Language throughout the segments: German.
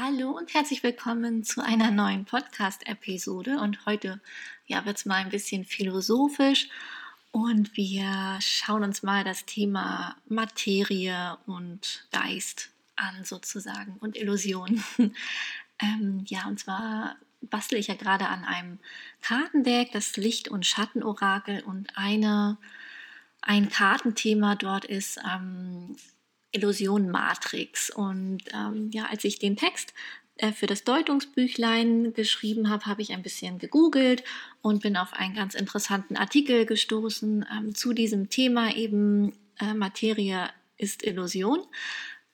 Hallo und herzlich willkommen zu einer neuen Podcast-Episode. Und heute ja, wird es mal ein bisschen philosophisch und wir schauen uns mal das Thema Materie und Geist an, sozusagen, und Illusion. ähm, ja, und zwar bastel ich ja gerade an einem Kartendeck, das Licht- und Schattenorakel, und eine, ein Kartenthema dort ist ähm, Illusion Matrix. Und ähm, ja, als ich den Text äh, für das Deutungsbüchlein geschrieben habe, habe ich ein bisschen gegoogelt und bin auf einen ganz interessanten Artikel gestoßen ähm, zu diesem Thema eben äh, Materie ist Illusion.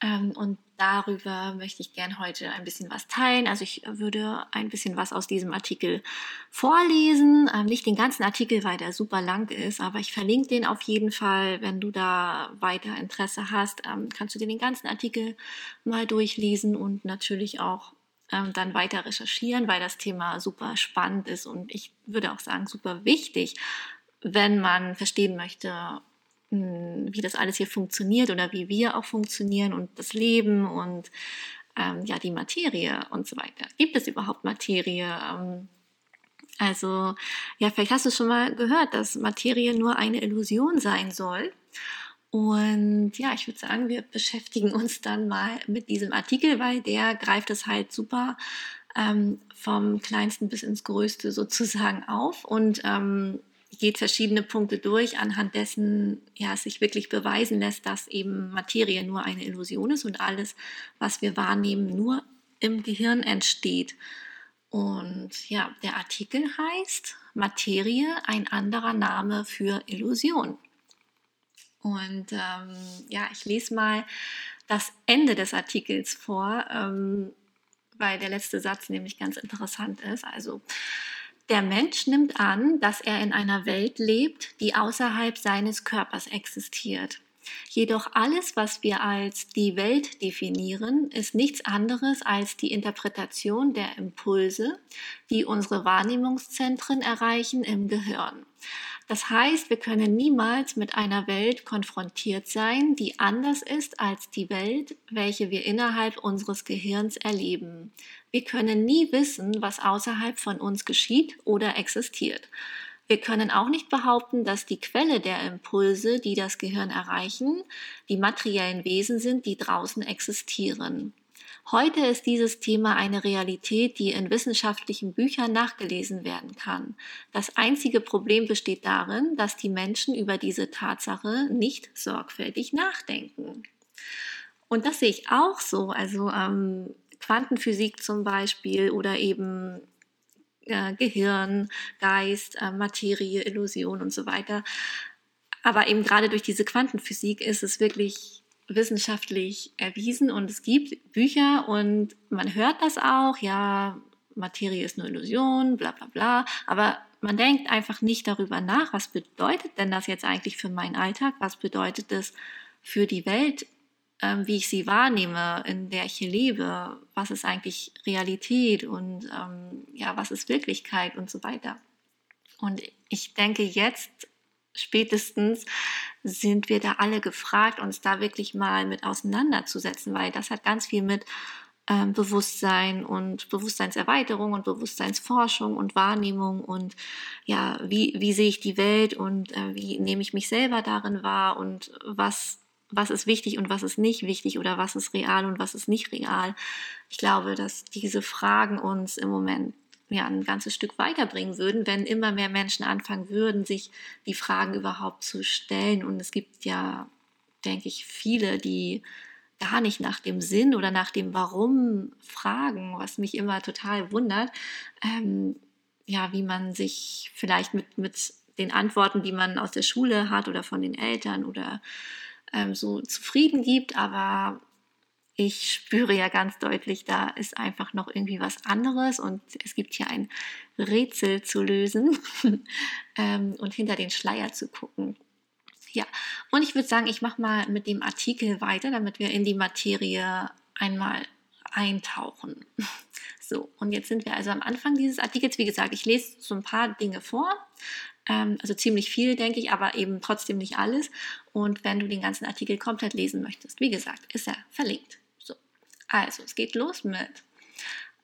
Ähm, und darüber möchte ich gern heute ein bisschen was teilen. Also ich würde ein bisschen was aus diesem Artikel vorlesen. Ähm, nicht den ganzen Artikel, weil der super lang ist, aber ich verlinke den auf jeden Fall. Wenn du da weiter Interesse hast, ähm, kannst du dir den ganzen Artikel mal durchlesen und natürlich auch dann weiter recherchieren, weil das Thema super spannend ist und ich würde auch sagen super wichtig, wenn man verstehen möchte, wie das alles hier funktioniert oder wie wir auch funktionieren und das Leben und ähm, ja die Materie und so weiter. Gibt es überhaupt Materie? Ähm, also ja, vielleicht hast du schon mal gehört, dass Materie nur eine Illusion sein soll. Und ja, ich würde sagen, wir beschäftigen uns dann mal mit diesem Artikel, weil der greift es halt super ähm, vom kleinsten bis ins größte sozusagen auf und ähm, geht verschiedene Punkte durch, anhand dessen ja, sich wirklich beweisen lässt, dass eben Materie nur eine Illusion ist und alles, was wir wahrnehmen, nur im Gehirn entsteht. Und ja, der Artikel heißt Materie, ein anderer Name für Illusion. Und ähm, ja, ich lese mal das Ende des Artikels vor, ähm, weil der letzte Satz nämlich ganz interessant ist. Also, der Mensch nimmt an, dass er in einer Welt lebt, die außerhalb seines Körpers existiert. Jedoch alles, was wir als die Welt definieren, ist nichts anderes als die Interpretation der Impulse, die unsere Wahrnehmungszentren erreichen im Gehirn. Das heißt, wir können niemals mit einer Welt konfrontiert sein, die anders ist als die Welt, welche wir innerhalb unseres Gehirns erleben. Wir können nie wissen, was außerhalb von uns geschieht oder existiert. Wir können auch nicht behaupten, dass die Quelle der Impulse, die das Gehirn erreichen, die materiellen Wesen sind, die draußen existieren. Heute ist dieses Thema eine Realität, die in wissenschaftlichen Büchern nachgelesen werden kann. Das einzige Problem besteht darin, dass die Menschen über diese Tatsache nicht sorgfältig nachdenken. Und das sehe ich auch so. Also ähm, Quantenphysik zum Beispiel oder eben äh, Gehirn, Geist, äh, Materie, Illusion und so weiter. Aber eben gerade durch diese Quantenphysik ist es wirklich wissenschaftlich erwiesen und es gibt Bücher und man hört das auch, ja, Materie ist nur Illusion, bla bla bla, aber man denkt einfach nicht darüber nach, was bedeutet denn das jetzt eigentlich für meinen Alltag, was bedeutet das für die Welt, ähm, wie ich sie wahrnehme, in der ich hier lebe, was ist eigentlich Realität und ähm, ja, was ist Wirklichkeit und so weiter. Und ich denke jetzt spätestens sind wir da alle gefragt, uns da wirklich mal mit auseinanderzusetzen, weil das hat ganz viel mit ähm, Bewusstsein und Bewusstseinserweiterung und Bewusstseinsforschung und Wahrnehmung und ja, wie, wie sehe ich die Welt und äh, wie nehme ich mich selber darin wahr und was, was ist wichtig und was ist nicht wichtig oder was ist real und was ist nicht real. Ich glaube, dass diese Fragen uns im Moment ja, ein ganzes Stück weiterbringen würden, wenn immer mehr Menschen anfangen würden, sich die Fragen überhaupt zu stellen. Und es gibt ja, denke ich, viele, die gar nicht nach dem Sinn oder nach dem Warum fragen, was mich immer total wundert. Ähm, ja, wie man sich vielleicht mit, mit den Antworten, die man aus der Schule hat oder von den Eltern oder ähm, so zufrieden gibt, aber ich spüre ja ganz deutlich, da ist einfach noch irgendwie was anderes und es gibt hier ein Rätsel zu lösen ähm, und hinter den Schleier zu gucken. Ja, und ich würde sagen, ich mache mal mit dem Artikel weiter, damit wir in die Materie einmal eintauchen. So, und jetzt sind wir also am Anfang dieses Artikels. Wie gesagt, ich lese so ein paar Dinge vor, also ziemlich viel, denke ich, aber eben trotzdem nicht alles. Und wenn du den ganzen Artikel komplett lesen möchtest, wie gesagt, ist er verlinkt. Also, es geht los mit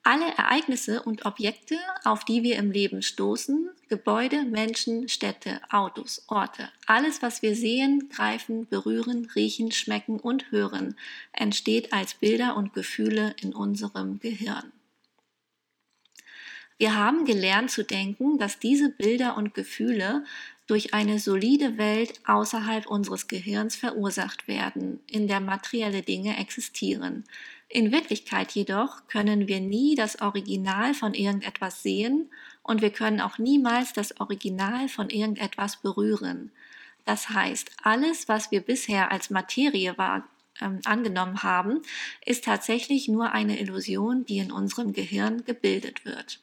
Alle Ereignisse und Objekte, auf die wir im Leben stoßen, Gebäude, Menschen, Städte, Autos, Orte, alles, was wir sehen, greifen, berühren, riechen, schmecken und hören, entsteht als Bilder und Gefühle in unserem Gehirn. Wir haben gelernt zu denken, dass diese Bilder und Gefühle durch eine solide Welt außerhalb unseres Gehirns verursacht werden, in der materielle Dinge existieren. In Wirklichkeit jedoch können wir nie das Original von irgendetwas sehen und wir können auch niemals das Original von irgendetwas berühren. Das heißt, alles, was wir bisher als Materie war, ähm, angenommen haben, ist tatsächlich nur eine Illusion, die in unserem Gehirn gebildet wird.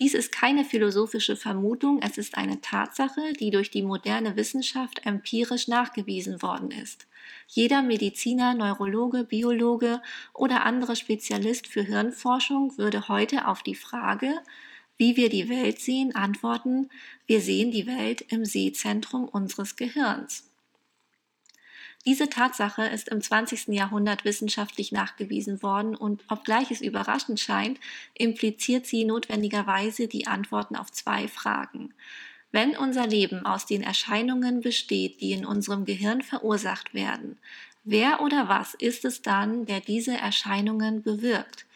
Dies ist keine philosophische Vermutung, es ist eine Tatsache, die durch die moderne Wissenschaft empirisch nachgewiesen worden ist. Jeder Mediziner, Neurologe, Biologe oder andere Spezialist für Hirnforschung würde heute auf die Frage, wie wir die Welt sehen, antworten, wir sehen die Welt im Sehzentrum unseres Gehirns. Diese Tatsache ist im 20. Jahrhundert wissenschaftlich nachgewiesen worden und obgleich es überraschend scheint, impliziert sie notwendigerweise die Antworten auf zwei Fragen. Wenn unser Leben aus den Erscheinungen besteht, die in unserem Gehirn verursacht werden, wer oder was ist es dann, der diese Erscheinungen bewirkt?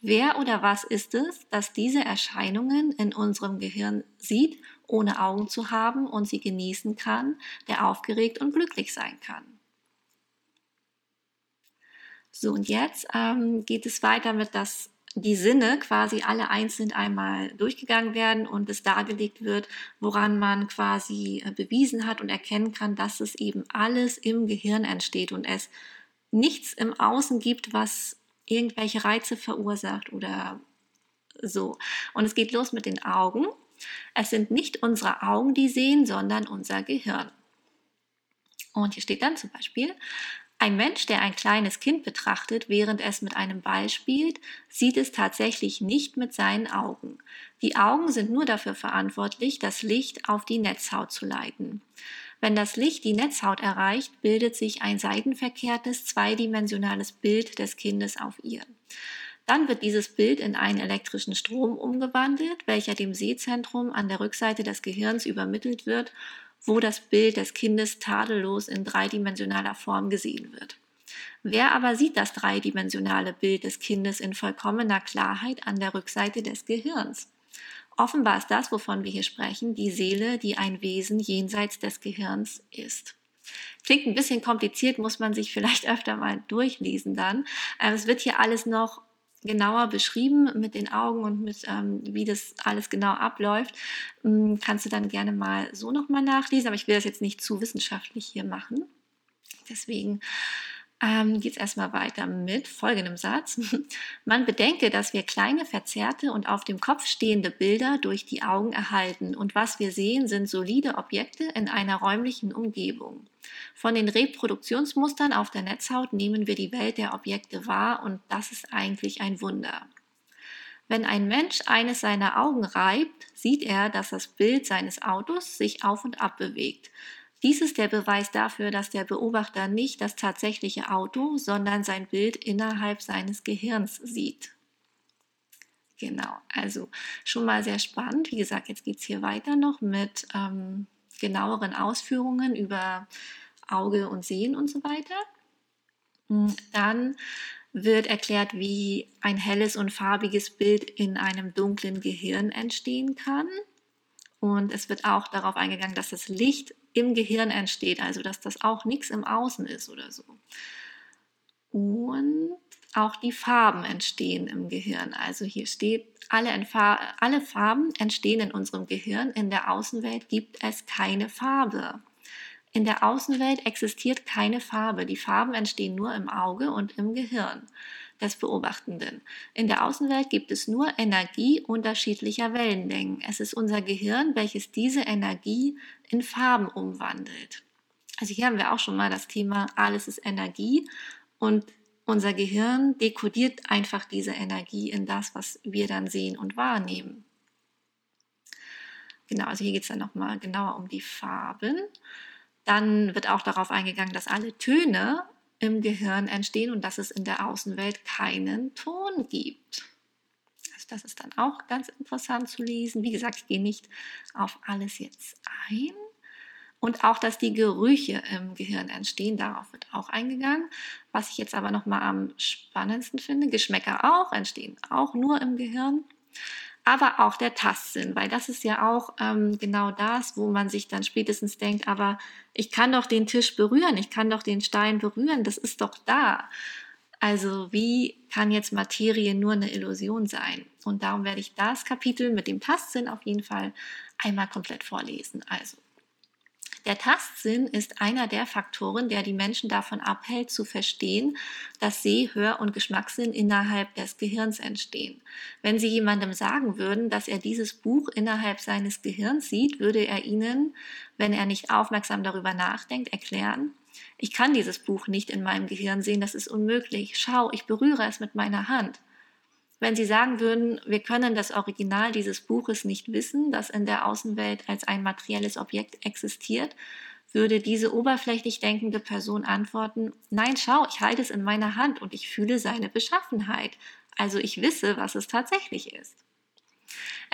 Wer oder was ist es, das diese Erscheinungen in unserem Gehirn sieht, ohne Augen zu haben und sie genießen kann, der aufgeregt und glücklich sein kann? So, und jetzt ähm, geht es weiter mit, dass die Sinne quasi alle einzeln einmal durchgegangen werden und es dargelegt wird, woran man quasi äh, bewiesen hat und erkennen kann, dass es eben alles im Gehirn entsteht und es nichts im Außen gibt, was irgendwelche Reize verursacht oder so. Und es geht los mit den Augen. Es sind nicht unsere Augen, die sehen, sondern unser Gehirn. Und hier steht dann zum Beispiel, ein Mensch, der ein kleines Kind betrachtet, während es mit einem Ball spielt, sieht es tatsächlich nicht mit seinen Augen. Die Augen sind nur dafür verantwortlich, das Licht auf die Netzhaut zu leiten. Wenn das Licht die Netzhaut erreicht, bildet sich ein seitenverkehrtes, zweidimensionales Bild des Kindes auf ihr. Dann wird dieses Bild in einen elektrischen Strom umgewandelt, welcher dem Sehzentrum an der Rückseite des Gehirns übermittelt wird wo das Bild des Kindes tadellos in dreidimensionaler Form gesehen wird. Wer aber sieht das dreidimensionale Bild des Kindes in vollkommener Klarheit an der Rückseite des Gehirns? Offenbar ist das, wovon wir hier sprechen, die Seele, die ein Wesen jenseits des Gehirns ist. Klingt ein bisschen kompliziert, muss man sich vielleicht öfter mal durchlesen dann. Ähm, es wird hier alles noch genauer beschrieben mit den Augen und mit ähm, wie das alles genau abläuft, ähm, kannst du dann gerne mal so nochmal nachlesen. Aber ich will das jetzt nicht zu wissenschaftlich hier machen. Deswegen ähm, geht es erstmal weiter mit folgendem Satz. Man bedenke, dass wir kleine verzerrte und auf dem Kopf stehende Bilder durch die Augen erhalten und was wir sehen, sind solide Objekte in einer räumlichen Umgebung. Von den Reproduktionsmustern auf der Netzhaut nehmen wir die Welt der Objekte wahr und das ist eigentlich ein Wunder. Wenn ein Mensch eines seiner Augen reibt, sieht er, dass das Bild seines Autos sich auf und ab bewegt. Dies ist der Beweis dafür, dass der Beobachter nicht das tatsächliche Auto, sondern sein Bild innerhalb seines Gehirns sieht. Genau, also schon mal sehr spannend. Wie gesagt, jetzt geht es hier weiter noch mit ähm, genaueren Ausführungen über Auge und Sehen und so weiter. Hm, dann wird erklärt, wie ein helles und farbiges Bild in einem dunklen Gehirn entstehen kann. Und es wird auch darauf eingegangen, dass das Licht im Gehirn entsteht, also dass das auch nichts im Außen ist oder so. Und auch die Farben entstehen im Gehirn. Also hier steht, alle, alle Farben entstehen in unserem Gehirn. In der Außenwelt gibt es keine Farbe. In der Außenwelt existiert keine Farbe. Die Farben entstehen nur im Auge und im Gehirn des Beobachtenden. In der Außenwelt gibt es nur Energie unterschiedlicher Wellenlängen. Es ist unser Gehirn, welches diese Energie in Farben umwandelt. Also hier haben wir auch schon mal das Thema, alles ist Energie und unser Gehirn dekodiert einfach diese Energie in das, was wir dann sehen und wahrnehmen. Genau, also hier geht es dann nochmal genauer um die Farben. Dann wird auch darauf eingegangen, dass alle Töne im Gehirn entstehen und dass es in der Außenwelt keinen Ton gibt. Das ist dann auch ganz interessant zu lesen. Wie gesagt, ich gehe nicht auf alles jetzt ein. Und auch, dass die Gerüche im Gehirn entstehen, darauf wird auch eingegangen. Was ich jetzt aber noch mal am spannendsten finde, Geschmäcker auch entstehen, auch nur im Gehirn aber auch der Tastsinn, weil das ist ja auch ähm, genau das, wo man sich dann spätestens denkt, aber ich kann doch den Tisch berühren, ich kann doch den Stein berühren, das ist doch da. Also wie kann jetzt Materie nur eine Illusion sein? Und darum werde ich das Kapitel mit dem Tastsinn auf jeden Fall einmal komplett vorlesen. Also der Tastsinn ist einer der Faktoren, der die Menschen davon abhält, zu verstehen, dass Seh-, Hör- und Geschmackssinn innerhalb des Gehirns entstehen. Wenn Sie jemandem sagen würden, dass er dieses Buch innerhalb seines Gehirns sieht, würde er Ihnen, wenn er nicht aufmerksam darüber nachdenkt, erklären, ich kann dieses Buch nicht in meinem Gehirn sehen, das ist unmöglich. Schau, ich berühre es mit meiner Hand. Wenn Sie sagen würden, wir können das Original dieses Buches nicht wissen, das in der Außenwelt als ein materielles Objekt existiert, würde diese oberflächlich denkende Person antworten, nein, schau, ich halte es in meiner Hand und ich fühle seine Beschaffenheit, also ich wisse, was es tatsächlich ist.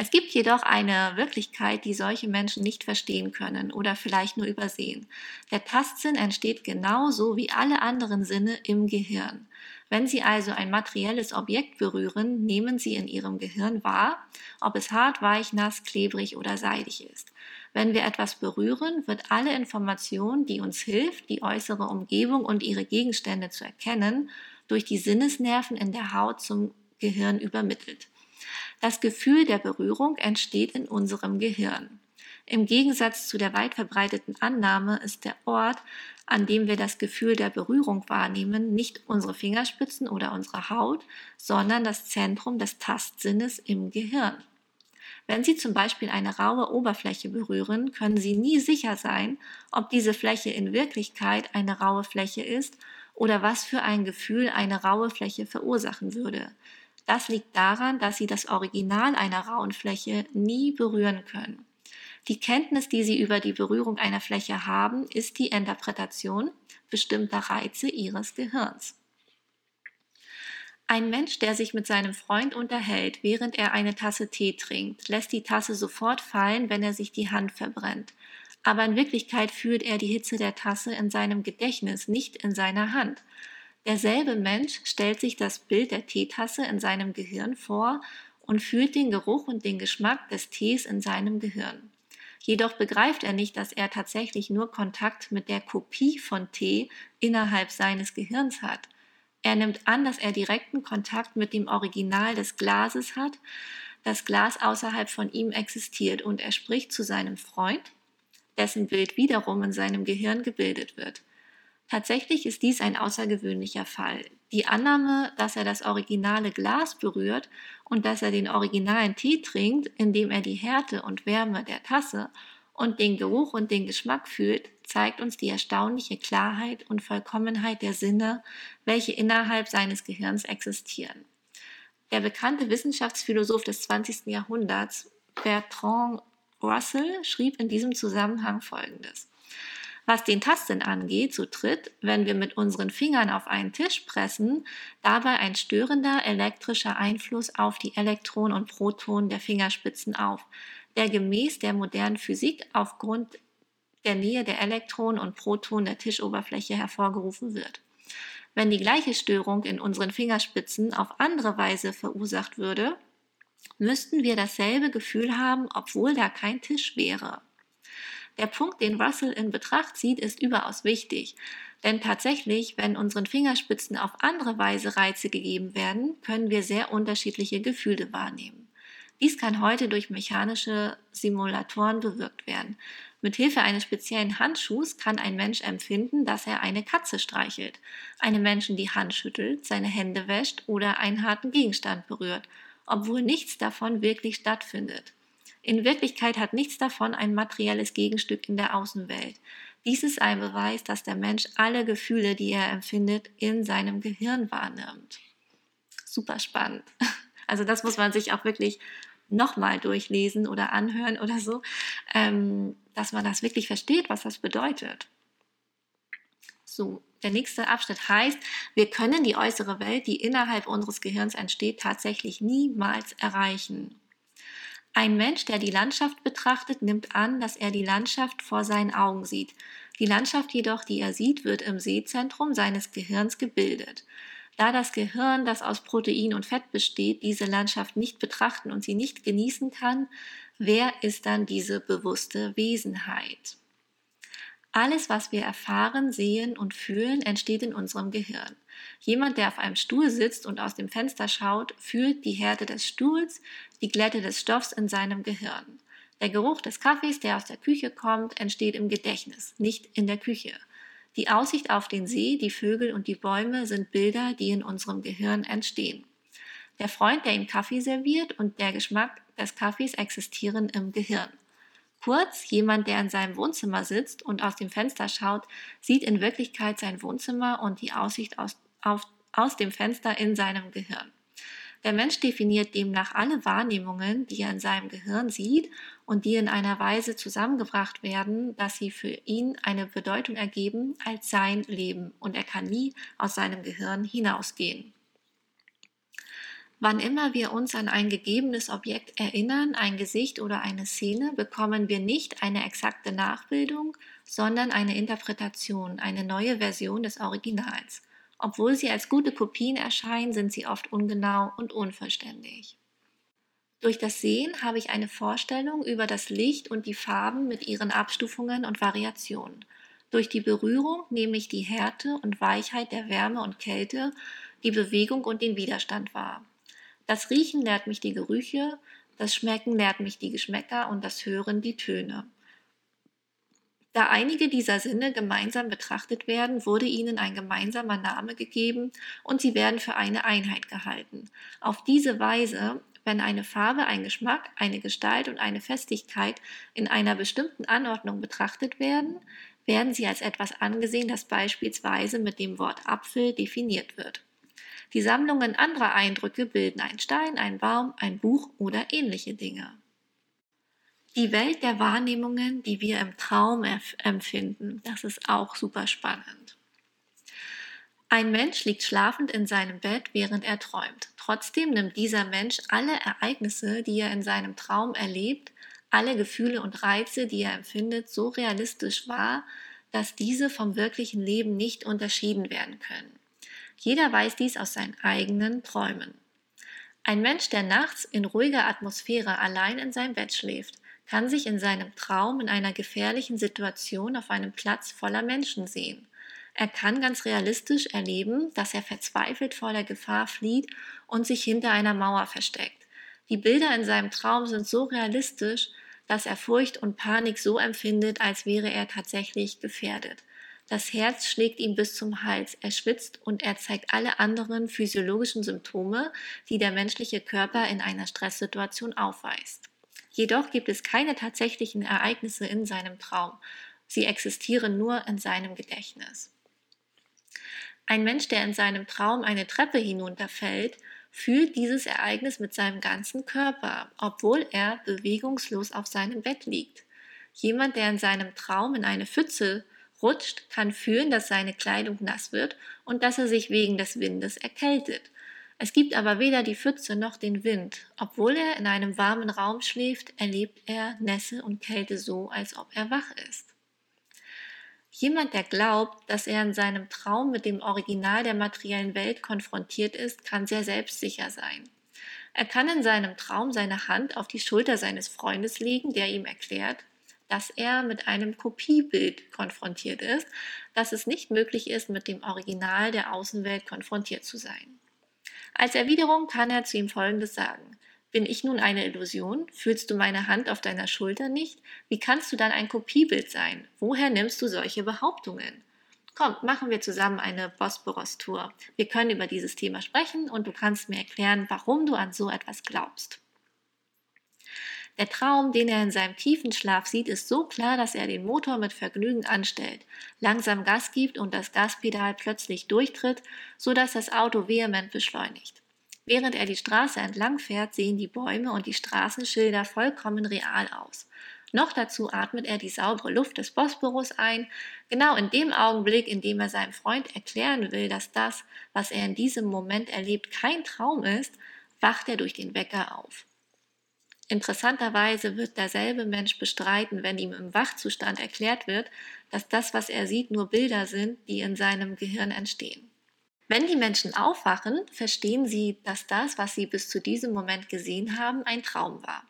Es gibt jedoch eine Wirklichkeit, die solche Menschen nicht verstehen können oder vielleicht nur übersehen. Der Tastsinn entsteht genauso wie alle anderen Sinne im Gehirn. Wenn Sie also ein materielles Objekt berühren, nehmen Sie in Ihrem Gehirn wahr, ob es hart, weich, nass, klebrig oder seidig ist. Wenn wir etwas berühren, wird alle Information, die uns hilft, die äußere Umgebung und ihre Gegenstände zu erkennen, durch die Sinnesnerven in der Haut zum Gehirn übermittelt. Das Gefühl der Berührung entsteht in unserem Gehirn. Im Gegensatz zu der weit verbreiteten Annahme ist der Ort, an dem wir das Gefühl der Berührung wahrnehmen, nicht unsere Fingerspitzen oder unsere Haut, sondern das Zentrum des Tastsinnes im Gehirn. Wenn Sie zum Beispiel eine raue Oberfläche berühren, können Sie nie sicher sein, ob diese Fläche in Wirklichkeit eine raue Fläche ist oder was für ein Gefühl eine raue Fläche verursachen würde. Das liegt daran, dass Sie das Original einer rauen Fläche nie berühren können. Die Kenntnis, die Sie über die Berührung einer Fläche haben, ist die Interpretation bestimmter Reize Ihres Gehirns. Ein Mensch, der sich mit seinem Freund unterhält, während er eine Tasse Tee trinkt, lässt die Tasse sofort fallen, wenn er sich die Hand verbrennt. Aber in Wirklichkeit fühlt er die Hitze der Tasse in seinem Gedächtnis, nicht in seiner Hand. Derselbe Mensch stellt sich das Bild der Teetasse in seinem Gehirn vor und fühlt den Geruch und den Geschmack des Tees in seinem Gehirn. Jedoch begreift er nicht, dass er tatsächlich nur Kontakt mit der Kopie von T innerhalb seines Gehirns hat. Er nimmt an, dass er direkten Kontakt mit dem Original des Glases hat, das Glas außerhalb von ihm existiert und er spricht zu seinem Freund, dessen Bild wiederum in seinem Gehirn gebildet wird. Tatsächlich ist dies ein außergewöhnlicher Fall. Die Annahme, dass er das originale Glas berührt und dass er den originalen Tee trinkt, indem er die Härte und Wärme der Tasse und den Geruch und den Geschmack fühlt, zeigt uns die erstaunliche Klarheit und Vollkommenheit der Sinne, welche innerhalb seines Gehirns existieren. Der bekannte Wissenschaftsphilosoph des 20. Jahrhunderts, Bertrand Russell, schrieb in diesem Zusammenhang Folgendes. Was den Tastsinn angeht, so tritt, wenn wir mit unseren Fingern auf einen Tisch pressen, dabei ein störender elektrischer Einfluss auf die Elektronen und Protonen der Fingerspitzen auf, der gemäß der modernen Physik aufgrund der Nähe der Elektronen und Protonen der Tischoberfläche hervorgerufen wird. Wenn die gleiche Störung in unseren Fingerspitzen auf andere Weise verursacht würde, müssten wir dasselbe Gefühl haben, obwohl da kein Tisch wäre. Der Punkt, den Russell in Betracht zieht, ist überaus wichtig. Denn tatsächlich, wenn unseren Fingerspitzen auf andere Weise Reize gegeben werden, können wir sehr unterschiedliche Gefühle wahrnehmen. Dies kann heute durch mechanische Simulatoren bewirkt werden. Mit Hilfe eines speziellen Handschuhs kann ein Mensch empfinden, dass er eine Katze streichelt, einem Menschen die Hand schüttelt, seine Hände wäscht oder einen harten Gegenstand berührt, obwohl nichts davon wirklich stattfindet. In Wirklichkeit hat nichts davon ein materielles Gegenstück in der Außenwelt. Dies ist ein Beweis, dass der Mensch alle Gefühle, die er empfindet, in seinem Gehirn wahrnimmt. Super spannend. Also das muss man sich auch wirklich nochmal durchlesen oder anhören oder so, ähm, dass man das wirklich versteht, was das bedeutet. So, Der nächste Abschnitt heißt, wir können die äußere Welt, die innerhalb unseres Gehirns entsteht, tatsächlich niemals erreichen. Ein Mensch, der die Landschaft betrachtet, nimmt an, dass er die Landschaft vor seinen Augen sieht. Die Landschaft jedoch, die er sieht, wird im Sehzentrum seines Gehirns gebildet. Da das Gehirn, das aus Protein und Fett besteht, diese Landschaft nicht betrachten und sie nicht genießen kann, wer ist dann diese bewusste Wesenheit? Alles, was wir erfahren, sehen und fühlen, entsteht in unserem Gehirn. Jemand, der auf einem Stuhl sitzt und aus dem Fenster schaut, fühlt die Härte des Stuhls, die Glätte des Stoffs in seinem Gehirn. Der Geruch des Kaffees, der aus der Küche kommt, entsteht im Gedächtnis, nicht in der Küche. Die Aussicht auf den See, die Vögel und die Bäume sind Bilder, die in unserem Gehirn entstehen. Der Freund, der ihm Kaffee serviert und der Geschmack des Kaffees existieren im Gehirn. Kurz, jemand, der in seinem Wohnzimmer sitzt und aus dem Fenster schaut, sieht in Wirklichkeit sein Wohnzimmer und die Aussicht aus, auf, aus dem Fenster in seinem Gehirn. Der Mensch definiert demnach alle Wahrnehmungen, die er in seinem Gehirn sieht und die in einer Weise zusammengebracht werden, dass sie für ihn eine Bedeutung ergeben als sein Leben und er kann nie aus seinem Gehirn hinausgehen. Wann immer wir uns an ein gegebenes Objekt erinnern, ein Gesicht oder eine Szene, bekommen wir nicht eine exakte Nachbildung, sondern eine Interpretation, eine neue Version des Originals. Obwohl sie als gute Kopien erscheinen, sind sie oft ungenau und unvollständig. Durch das Sehen habe ich eine Vorstellung über das Licht und die Farben mit ihren Abstufungen und Variationen. Durch die Berührung nehme ich die Härte und Weichheit der Wärme und Kälte, die Bewegung und den Widerstand wahr. Das Riechen lehrt mich die Gerüche, das Schmecken lehrt mich die Geschmäcker und das Hören die Töne. Da einige dieser Sinne gemeinsam betrachtet werden, wurde ihnen ein gemeinsamer Name gegeben und sie werden für eine Einheit gehalten. Auf diese Weise, wenn eine Farbe, ein Geschmack, eine Gestalt und eine Festigkeit in einer bestimmten Anordnung betrachtet werden, werden sie als etwas angesehen, das beispielsweise mit dem Wort Apfel definiert wird. Die Sammlungen anderer Eindrücke bilden einen Stein, einen Baum, ein Buch oder ähnliche Dinge. Die Welt der Wahrnehmungen, die wir im Traum empfinden, das ist auch super spannend. Ein Mensch liegt schlafend in seinem Bett, während er träumt. Trotzdem nimmt dieser Mensch alle Ereignisse, die er in seinem Traum erlebt, alle Gefühle und Reize, die er empfindet, so realistisch wahr, dass diese vom wirklichen Leben nicht unterschieden werden können. Jeder weiß dies aus seinen eigenen Träumen. Ein Mensch, der nachts in ruhiger Atmosphäre allein in seinem Bett schläft, kann sich in seinem Traum in einer gefährlichen Situation auf einem Platz voller Menschen sehen. Er kann ganz realistisch erleben, dass er verzweifelt vor der Gefahr flieht und sich hinter einer Mauer versteckt. Die Bilder in seinem Traum sind so realistisch, dass er Furcht und Panik so empfindet, als wäre er tatsächlich gefährdet. Das Herz schlägt ihm bis zum Hals, er schwitzt und er zeigt alle anderen physiologischen Symptome, die der menschliche Körper in einer Stresssituation aufweist. Jedoch gibt es keine tatsächlichen Ereignisse in seinem Traum. Sie existieren nur in seinem Gedächtnis. Ein Mensch, der in seinem Traum eine Treppe hinunterfällt, fühlt dieses Ereignis mit seinem ganzen Körper, obwohl er bewegungslos auf seinem Bett liegt. Jemand, der in seinem Traum in eine Pfütze rutscht, kann fühlen, dass seine Kleidung nass wird und dass er sich wegen des Windes erkältet. Es gibt aber weder die Pfütze noch den Wind. Obwohl er in einem warmen Raum schläft, erlebt er Nässe und Kälte so, als ob er wach ist. Jemand, der glaubt, dass er in seinem Traum mit dem Original der materiellen Welt konfrontiert ist, kann sehr selbstsicher sein. Er kann in seinem Traum seine Hand auf die Schulter seines Freundes legen, der ihm erklärt, dass er mit einem Kopiebild konfrontiert ist, dass es nicht möglich ist, mit dem Original der Außenwelt konfrontiert zu sein. Als Erwiderung kann er zu ihm Folgendes sagen. Bin ich nun eine Illusion? Fühlst du meine Hand auf deiner Schulter nicht? Wie kannst du dann ein Kopiebild sein? Woher nimmst du solche Behauptungen? Komm, machen wir zusammen eine Bosporus-Tour. Wir können über dieses Thema sprechen und du kannst mir erklären, warum du an so etwas glaubst. Der Traum, den er in seinem tiefen Schlaf sieht, ist so klar, dass er den Motor mit Vergnügen anstellt, langsam Gas gibt und das Gaspedal plötzlich durchtritt, so dass das Auto vehement beschleunigt. Während er die Straße entlang fährt, sehen die Bäume und die Straßenschilder vollkommen real aus. Noch dazu atmet er die saubere Luft des Bosporus ein, genau in dem Augenblick, in dem er seinem Freund erklären will, dass das, was er in diesem Moment erlebt, kein Traum ist, wacht er durch den Wecker auf. Interessanterweise wird derselbe Mensch bestreiten, wenn ihm im Wachzustand erklärt wird, dass das, was er sieht, nur Bilder sind, die in seinem Gehirn entstehen. Wenn die Menschen aufwachen, verstehen sie, dass das, was sie bis zu diesem Moment gesehen haben, ein Traum war.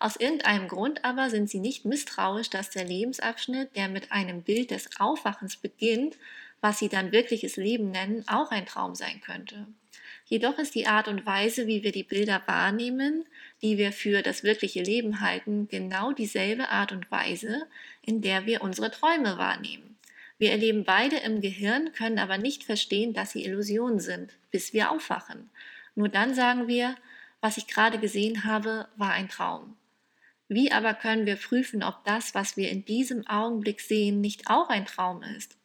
Aus irgendeinem Grund aber sind sie nicht misstrauisch, dass der Lebensabschnitt, der mit einem Bild des Aufwachens beginnt, was sie dann wirkliches Leben nennen, auch ein Traum sein könnte. Jedoch ist die Art und Weise, wie wir die Bilder wahrnehmen, die wir für das wirkliche Leben halten, genau dieselbe Art und Weise, in der wir unsere Träume wahrnehmen. Wir erleben beide im Gehirn, können aber nicht verstehen, dass sie Illusionen sind, bis wir aufwachen. Nur dann sagen wir, was ich gerade gesehen habe, war ein Traum. Wie aber können wir prüfen, ob das, was wir in diesem Augenblick sehen, nicht auch ein Traum ist?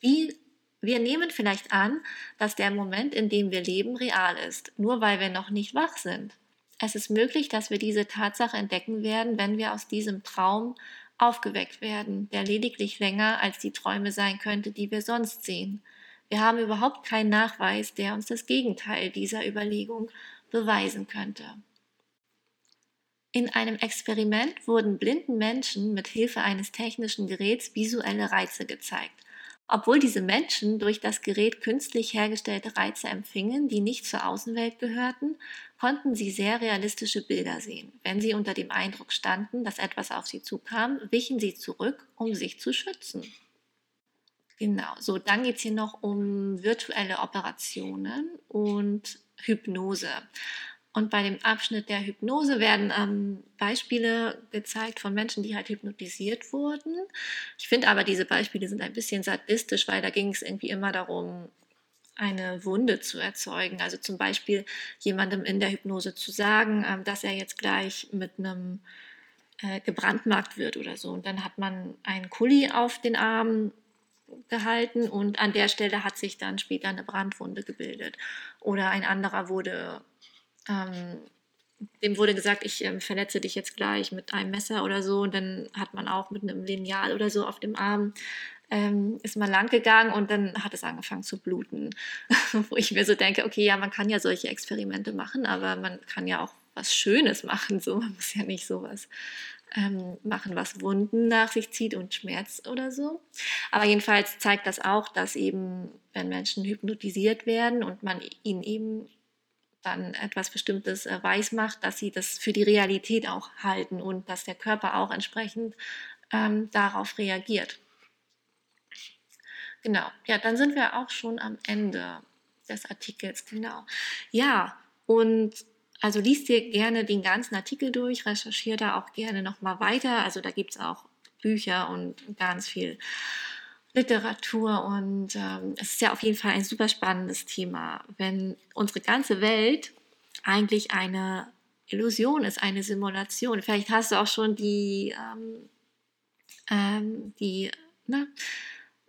Wie wir nehmen vielleicht an, dass der Moment, in dem wir leben, real ist, nur weil wir noch nicht wach sind. Es ist möglich, dass wir diese Tatsache entdecken werden, wenn wir aus diesem Traum aufgeweckt werden, der lediglich länger als die Träume sein könnte, die wir sonst sehen. Wir haben überhaupt keinen Nachweis, der uns das Gegenteil dieser Überlegung beweisen könnte. In einem Experiment wurden blinden Menschen mit Hilfe eines technischen Geräts visuelle Reize gezeigt. Obwohl diese Menschen durch das Gerät künstlich hergestellte Reize empfingen, die nicht zur Außenwelt gehörten, konnten sie sehr realistische Bilder sehen. Wenn sie unter dem Eindruck standen, dass etwas auf sie zukam, wichen sie zurück, um sich zu schützen. Genau, so dann geht es hier noch um virtuelle Operationen und Hypnose. Und bei dem Abschnitt der Hypnose werden ähm, Beispiele gezeigt von Menschen, die halt hypnotisiert wurden. Ich finde aber, diese Beispiele sind ein bisschen sadistisch, weil da ging es irgendwie immer darum, eine Wunde zu erzeugen. Also zum Beispiel jemandem in der Hypnose zu sagen, ähm, dass er jetzt gleich mit einem äh, gebrandmarkt wird oder so. Und dann hat man einen Kuli auf den Arm gehalten und an der Stelle hat sich dann später eine Brandwunde gebildet. Oder ein anderer wurde ähm, dem wurde gesagt, ich ähm, verletze dich jetzt gleich mit einem Messer oder so. Und dann hat man auch mit einem Lineal oder so auf dem Arm ähm, ist man lang gegangen und dann hat es angefangen zu bluten. Wo ich mir so denke, okay, ja, man kann ja solche Experimente machen, aber man kann ja auch was Schönes machen. So, man muss ja nicht sowas ähm, machen, was Wunden nach sich zieht und Schmerz oder so. Aber jedenfalls zeigt das auch, dass eben, wenn Menschen hypnotisiert werden und man ihnen eben dann etwas Bestimmtes äh, weiß macht, dass sie das für die Realität auch halten und dass der Körper auch entsprechend ähm, darauf reagiert. Genau, ja, dann sind wir auch schon am Ende des Artikels, genau. Ja, und also liest dir gerne den ganzen Artikel durch, recherchiere da auch gerne nochmal weiter. Also da gibt es auch Bücher und ganz viel Literatur und ähm, es ist ja auf jeden Fall ein super spannendes Thema, wenn unsere ganze Welt eigentlich eine Illusion ist, eine Simulation. Vielleicht hast du auch schon die, ähm, ähm, die, ne,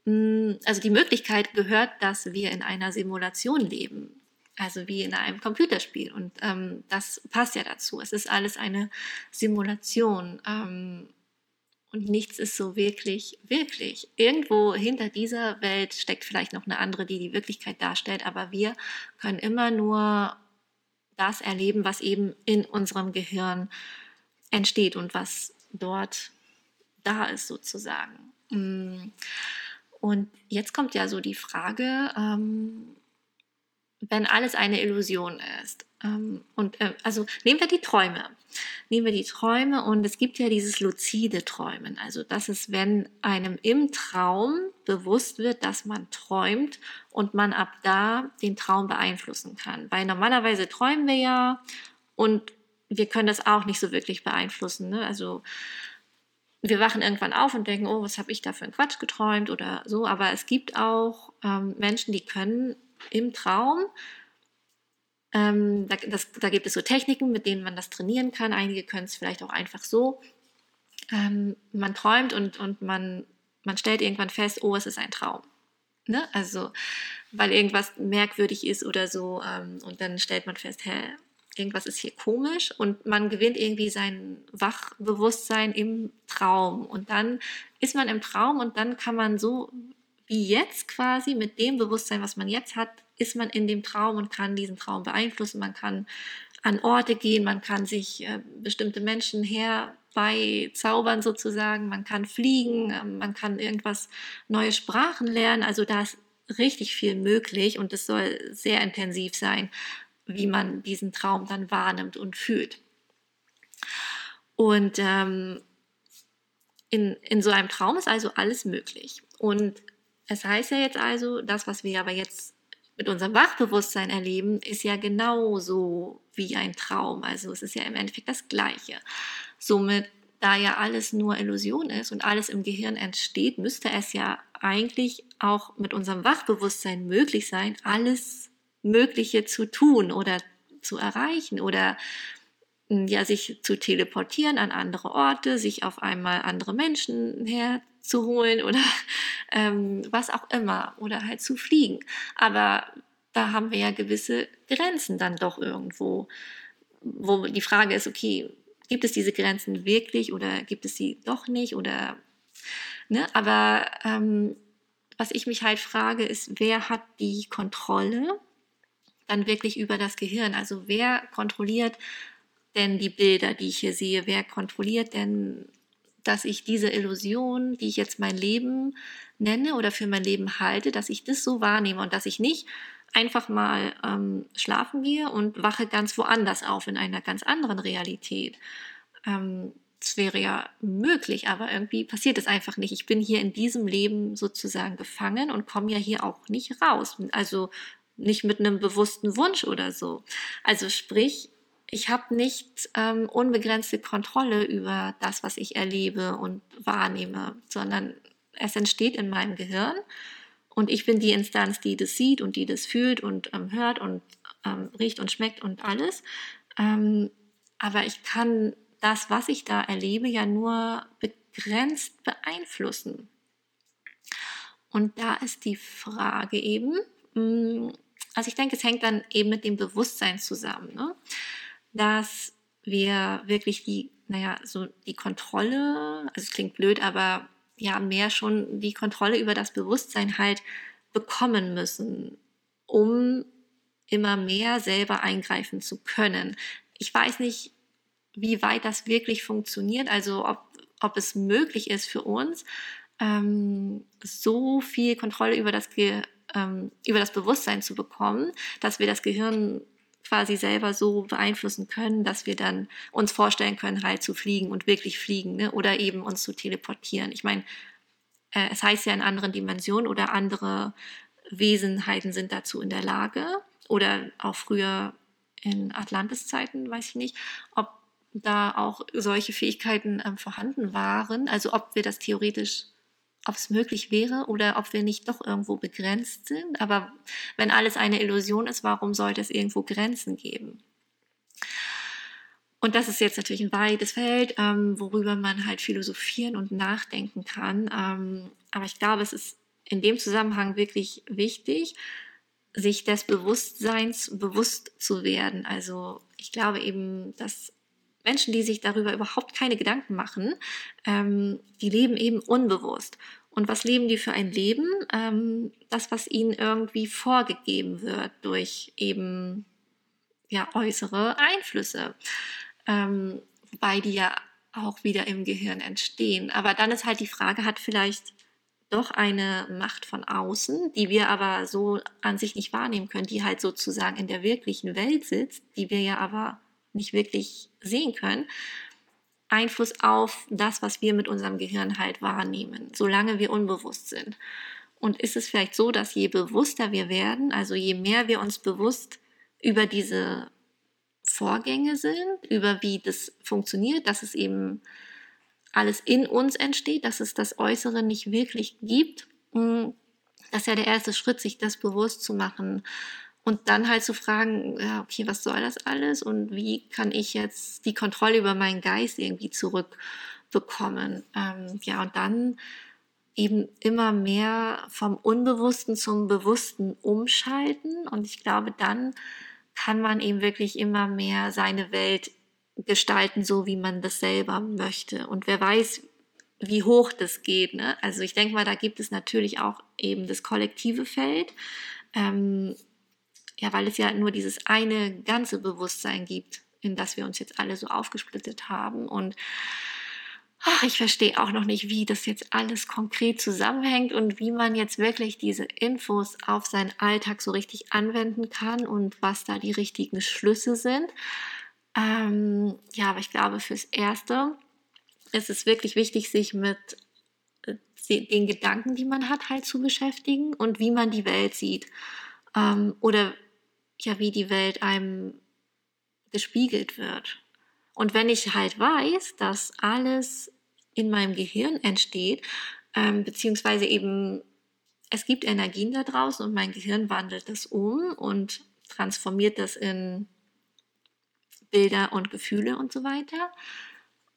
mm, also die Möglichkeit gehört, dass wir in einer Simulation leben. Also wie in einem Computerspiel. Und ähm, das passt ja dazu. Es ist alles eine Simulation. Und nichts ist so wirklich, wirklich. Irgendwo hinter dieser Welt steckt vielleicht noch eine andere, die die Wirklichkeit darstellt, aber wir können immer nur das erleben, was eben in unserem Gehirn entsteht und was dort da ist sozusagen. Mm. Und jetzt kommt ja so die Frage, ähm, wenn alles eine Illusion ist. Ähm, und äh, also nehmen wir die Träume. Nehmen wir die Träume und es gibt ja dieses luzide Träumen. Also das ist, wenn einem im Traum bewusst wird, dass man träumt und man ab da den Traum beeinflussen kann. Weil normalerweise träumen wir ja und wir können das auch nicht so wirklich beeinflussen. Ne? Also wir wachen irgendwann auf und denken, oh, was habe ich da für einen Quatsch geträumt oder so. Aber es gibt auch ähm, Menschen, die können im Traum. Ähm, da, das, da, gibt es so Techniken, mit denen man das trainieren kann. Einige können es vielleicht auch einfach so. Ähm, man träumt und, und man, man stellt irgendwann fest, oh, es ist ein Traum. Ne? Also, weil irgendwas merkwürdig ist oder so. Ähm, und dann stellt man fest, hä, irgendwas ist hier komisch und man gewinnt irgendwie sein Wachbewusstsein im Traum. Und dann ist man im Traum und dann kann man so wie jetzt quasi mit dem Bewusstsein, was man jetzt hat, ist man in dem Traum und kann diesen Traum beeinflussen. Man kann an Orte gehen, man kann sich äh, bestimmte Menschen herbeizaubern sozusagen, man kann fliegen, äh, man kann irgendwas neue Sprachen lernen. Also da ist richtig viel möglich und es soll sehr intensiv sein, wie man diesen Traum dann wahrnimmt und fühlt. Und ähm, in, in so einem Traum ist also alles möglich. Und es heißt ja jetzt also, das, was wir aber jetzt mit unserem Wachbewusstsein erleben, ist ja genauso wie ein Traum. Also es ist ja im Endeffekt das Gleiche. Somit, da ja alles nur Illusion ist und alles im Gehirn entsteht, müsste es ja eigentlich auch mit unserem Wachbewusstsein möglich sein, alles Mögliche zu tun oder zu erreichen oder hm, ja, sich zu teleportieren an andere Orte, sich auf einmal andere Menschen herzuholen oder ähm, was auch immer oder halt zu fliegen. Aber da haben wir ja gewisse Grenzen dann doch irgendwo, wo die Frage ist, okay, gibt es diese Grenzen wirklich oder gibt es sie doch nicht oder ne? Aber ähm, was ich mich halt frage, ist, wer hat die Kontrolle dann wirklich über das Gehirn? Also wer kontrolliert denn die Bilder, die ich hier sehe? Wer kontrolliert denn, dass ich diese Illusion, die ich jetzt mein Leben nenne oder für mein Leben halte, dass ich das so wahrnehme und dass ich nicht einfach mal ähm, schlafen gehe und wache ganz woanders auf, in einer ganz anderen Realität. Ähm, das wäre ja möglich, aber irgendwie passiert es einfach nicht. Ich bin hier in diesem Leben sozusagen gefangen und komme ja hier auch nicht raus. Also nicht mit einem bewussten Wunsch oder so. Also sprich, ich habe nicht ähm, unbegrenzte Kontrolle über das, was ich erlebe und wahrnehme, sondern es entsteht in meinem Gehirn und ich bin die Instanz, die das sieht und die das fühlt und ähm, hört und ähm, riecht und schmeckt und alles. Ähm, aber ich kann das, was ich da erlebe, ja nur begrenzt beeinflussen. Und da ist die Frage eben, mm, also ich denke, es hängt dann eben mit dem Bewusstsein zusammen, ne? Dass wir wirklich die, naja, so die Kontrolle, also es klingt blöd, aber ja mehr schon die Kontrolle über das Bewusstsein halt bekommen müssen, um immer mehr selber eingreifen zu können. Ich weiß nicht, wie weit das wirklich funktioniert, also ob, ob es möglich ist für uns, ähm, so viel Kontrolle über das, ähm, über das Bewusstsein zu bekommen, dass wir das Gehirn quasi selber so beeinflussen können, dass wir dann uns vorstellen können, halt zu fliegen und wirklich fliegen ne? oder eben uns zu teleportieren. Ich meine, äh, es heißt ja in anderen Dimensionen oder andere Wesenheiten sind dazu in der Lage oder auch früher in Atlantis-Zeiten, weiß ich nicht, ob da auch solche Fähigkeiten ähm, vorhanden waren, also ob wir das theoretisch ob es möglich wäre oder ob wir nicht doch irgendwo begrenzt sind. Aber wenn alles eine Illusion ist, warum sollte es irgendwo Grenzen geben? Und das ist jetzt natürlich ein weites Feld, ähm, worüber man halt philosophieren und nachdenken kann. Ähm, aber ich glaube, es ist in dem Zusammenhang wirklich wichtig, sich des Bewusstseins bewusst zu werden. Also ich glaube eben, dass Menschen, die sich darüber überhaupt keine Gedanken machen, ähm, die leben eben unbewusst. Und was leben die für ein Leben? Ähm, das, was ihnen irgendwie vorgegeben wird durch eben ja, äußere Einflüsse. Ähm, wobei die ja auch wieder im Gehirn entstehen. Aber dann ist halt die Frage, hat vielleicht doch eine Macht von außen, die wir aber so an sich nicht wahrnehmen können, die halt sozusagen in der wirklichen Welt sitzt, die wir ja aber nicht wirklich sehen können, Einfluss auf das, was wir mit unserem Gehirn halt wahrnehmen, solange wir unbewusst sind. Und ist es vielleicht so, dass je bewusster wir werden, also je mehr wir uns bewusst über diese Vorgänge sind, über wie das funktioniert, dass es eben alles in uns entsteht, dass es das Äußere nicht wirklich gibt, hm, das ist ja der erste Schritt, sich das bewusst zu machen und dann halt zu fragen, ja, okay, was soll das alles und wie kann ich jetzt die Kontrolle über meinen Geist irgendwie zurückbekommen? Ähm, ja, und dann eben immer mehr vom Unbewussten zum Bewussten umschalten. Und ich glaube, dann kann man eben wirklich immer mehr seine Welt gestalten, so wie man das selber möchte. Und wer weiß, wie hoch das geht. Ne? Also ich denke mal, da gibt es natürlich auch eben das kollektive Feld. Ähm, ja, weil es ja nur dieses eine ganze Bewusstsein gibt, in das wir uns jetzt alle so aufgesplittet haben. Und ach, ich verstehe auch noch nicht, wie das jetzt alles konkret zusammenhängt und wie man jetzt wirklich diese Infos auf seinen Alltag so richtig anwenden kann und was da die richtigen Schlüsse sind. Ähm, ja, aber ich glaube, fürs Erste ist es wirklich wichtig, sich mit äh, den Gedanken, die man hat, halt zu beschäftigen und wie man die Welt sieht. Ähm, oder ja, wie die Welt einem gespiegelt wird. Und wenn ich halt weiß, dass alles in meinem Gehirn entsteht, ähm, beziehungsweise eben es gibt Energien da draußen und mein Gehirn wandelt das um und transformiert das in Bilder und Gefühle und so weiter.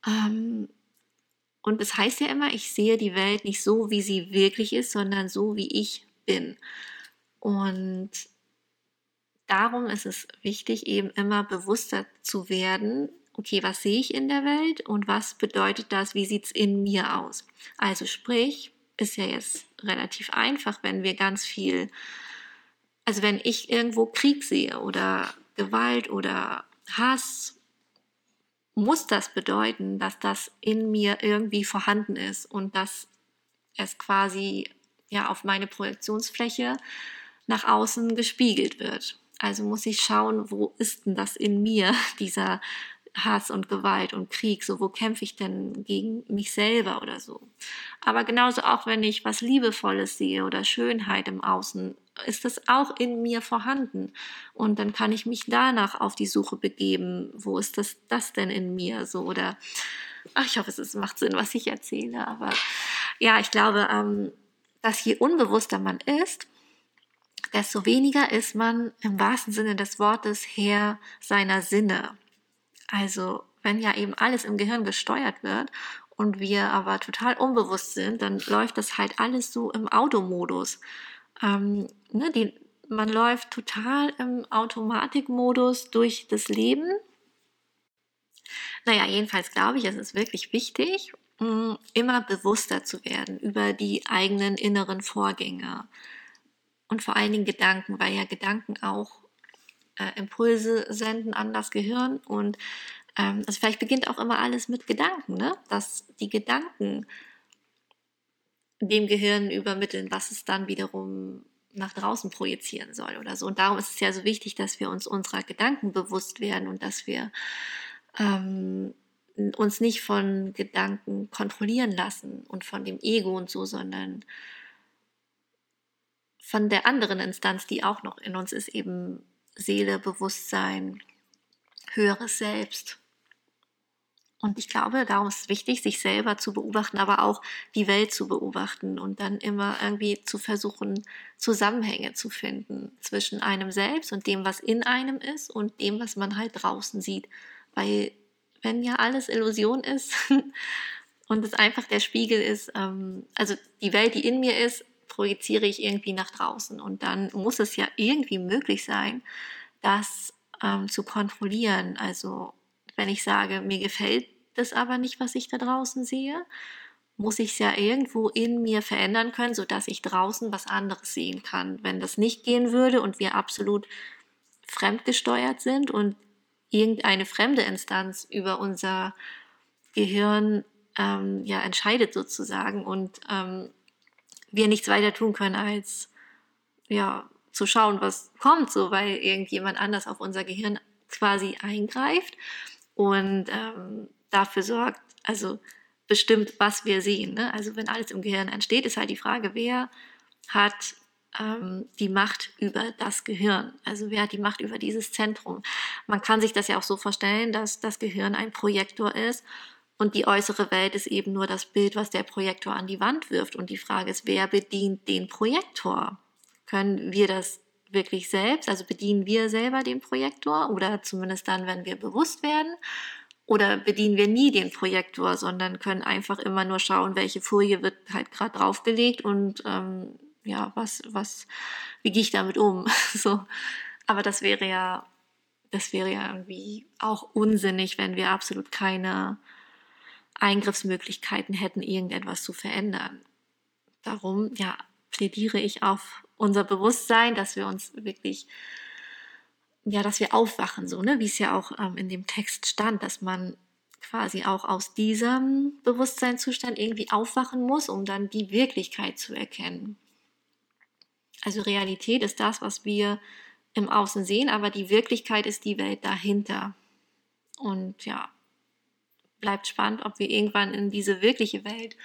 Ähm, und es das heißt ja immer, ich sehe die Welt nicht so, wie sie wirklich ist, sondern so, wie ich bin. Und darum ist es wichtig, eben immer bewusster zu werden, okay, was sehe ich in der Welt und was bedeutet das, wie sieht es in mir aus? Also sprich, ist ja jetzt relativ einfach, wenn wir ganz viel, also wenn ich irgendwo Krieg sehe oder Gewalt oder Hass, muss das bedeuten, dass das in mir irgendwie vorhanden ist und dass es quasi ja auf meine Projektionsfläche nach außen gespiegelt wird. Also muss ich schauen, wo ist denn das in mir, dieser Hass und Gewalt und Krieg, so wo kämpfe ich denn gegen mich selber oder so. Aber genauso auch, wenn ich was Liebevolles sehe oder Schönheit im Außen, ist das auch in mir vorhanden. Und dann kann ich mich danach auf die Suche begeben, wo ist das, das denn in mir so oder ach, ich hoffe, es macht Sinn, was ich erzähle. Aber ja, ich glaube, ähm, dass je unbewusster man ist, desto weniger ist man im wahrsten Sinne des Wortes Herr seiner Sinne. Also wenn ja eben alles im Gehirn gesteuert wird und wir aber total unbewusst sind, dann läuft das halt alles so im Automodus. Ähm, ne, die, man läuft total im Automatikmodus durch das Leben. Naja, jedenfalls glaube ich, es ist wirklich wichtig, mm, immer bewusster zu werden über die eigenen inneren Vorgänge und vor allen Dingen Gedanken, weil ja Gedanken auch äh, Impulse senden an das Gehirn und ähm, also vielleicht beginnt auch immer alles mit Gedanken, ne? dass die Gedanken dem Gehirn übermitteln, was es dann wiederum nach draußen projizieren soll oder so. Und darum ist es ja so wichtig, dass wir uns unserer Gedanken bewusst werden und dass wir ähm, uns nicht von Gedanken kontrollieren lassen und von dem Ego und so, sondern von der anderen Instanz, die auch noch in uns ist, eben Seele, Bewusstsein, höheres Selbst. Und ich glaube, darum ist es wichtig, sich selber zu beobachten, aber auch die Welt zu beobachten und dann immer irgendwie zu versuchen, Zusammenhänge zu finden zwischen einem selbst und dem, was in einem ist und dem, was man halt draußen sieht. Weil wenn ja alles Illusion ist und es einfach der Spiegel ist, ähm, also die Welt, die in mir ist, projiziere ich irgendwie nach draußen. Und dann muss es ja irgendwie möglich sein, das ähm, zu kontrollieren. Also wenn ich sage, mir gefällt das aber nicht, was ich da draußen sehe, muss ich es ja irgendwo in mir verändern können, sodass ich draußen was anderes sehen kann. Wenn das nicht gehen würde und wir absolut fremdgesteuert sind und irgendeine fremde Instanz über unser Gehirn ähm, ja entscheidet sozusagen und ähm, wir nichts weiter tun können, als ja, zu schauen, was kommt, so weil irgendjemand anders auf unser Gehirn quasi eingreift und ähm, dafür sorgt, also bestimmt, was wir sehen. Ne? Also wenn alles im Gehirn entsteht, ist halt die Frage, wer hat ähm, die Macht über das Gehirn? Also wer hat die Macht über dieses Zentrum? Man kann sich das ja auch so vorstellen, dass das Gehirn ein Projektor ist und die äußere Welt ist eben nur das Bild, was der Projektor an die Wand wirft. Und die Frage ist, wer bedient den Projektor? Können wir das wirklich selbst? Also bedienen wir selber den Projektor oder zumindest dann, wenn wir bewusst werden? Oder bedienen wir nie den Projektor, sondern können einfach immer nur schauen, welche Folie wird halt gerade draufgelegt und ähm, ja, was, was, wie gehe ich damit um? so. Aber das wäre ja das wäre ja irgendwie auch unsinnig, wenn wir absolut keine Eingriffsmöglichkeiten hätten, irgendetwas zu verändern. Darum, ja, plädiere ich auf unser Bewusstsein, dass wir uns wirklich, ja, dass wir aufwachen, so, ne, wie es ja auch ähm, in dem Text stand, dass man quasi auch aus diesem Bewusstseinszustand irgendwie aufwachen muss, um dann die Wirklichkeit zu erkennen. Also Realität ist das, was wir im Außen sehen, aber die Wirklichkeit ist die Welt dahinter. Und ja, bleibt spannend, ob wir irgendwann in diese wirkliche Welt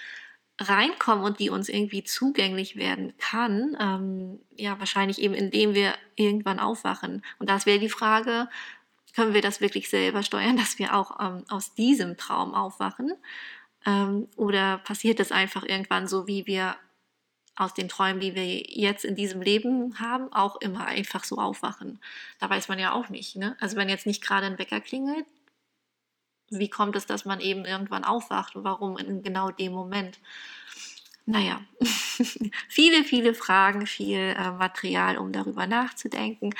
reinkommen und die uns irgendwie zugänglich werden kann. Ähm, ja, wahrscheinlich eben indem wir irgendwann aufwachen. Und das wäre die Frage, können wir das wirklich selber steuern, dass wir auch ähm, aus diesem Traum aufwachen? Ähm, oder passiert es einfach irgendwann so, wie wir aus den Träumen, die wir jetzt in diesem Leben haben, auch immer einfach so aufwachen? Da weiß man ja auch nicht. Ne? Also wenn jetzt nicht gerade ein Wecker klingelt, wie kommt es, dass man eben irgendwann aufwacht und warum in genau dem Moment? Naja, viele, viele Fragen, viel äh, Material, um darüber nachzudenken.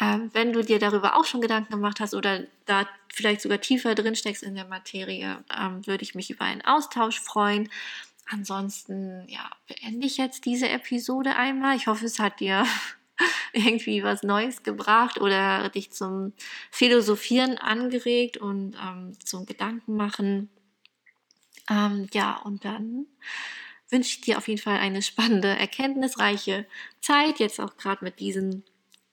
Ähm, wenn du dir darüber auch schon Gedanken gemacht hast oder da vielleicht sogar tiefer drin steckst in der Materie, ähm, würde ich mich über einen Austausch freuen. Ansonsten, ja, beende ich jetzt diese Episode einmal. Ich hoffe, es hat dir irgendwie was Neues gebracht oder dich zum Philosophieren angeregt und ähm, zum Gedanken machen. Ähm, ja, und dann wünsche ich dir auf jeden Fall eine spannende, erkenntnisreiche Zeit, jetzt auch gerade mit diesen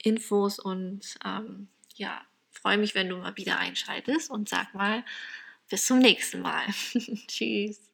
Infos und ähm, ja, freue mich, wenn du mal wieder einschaltest und sag mal, bis zum nächsten Mal. Tschüss.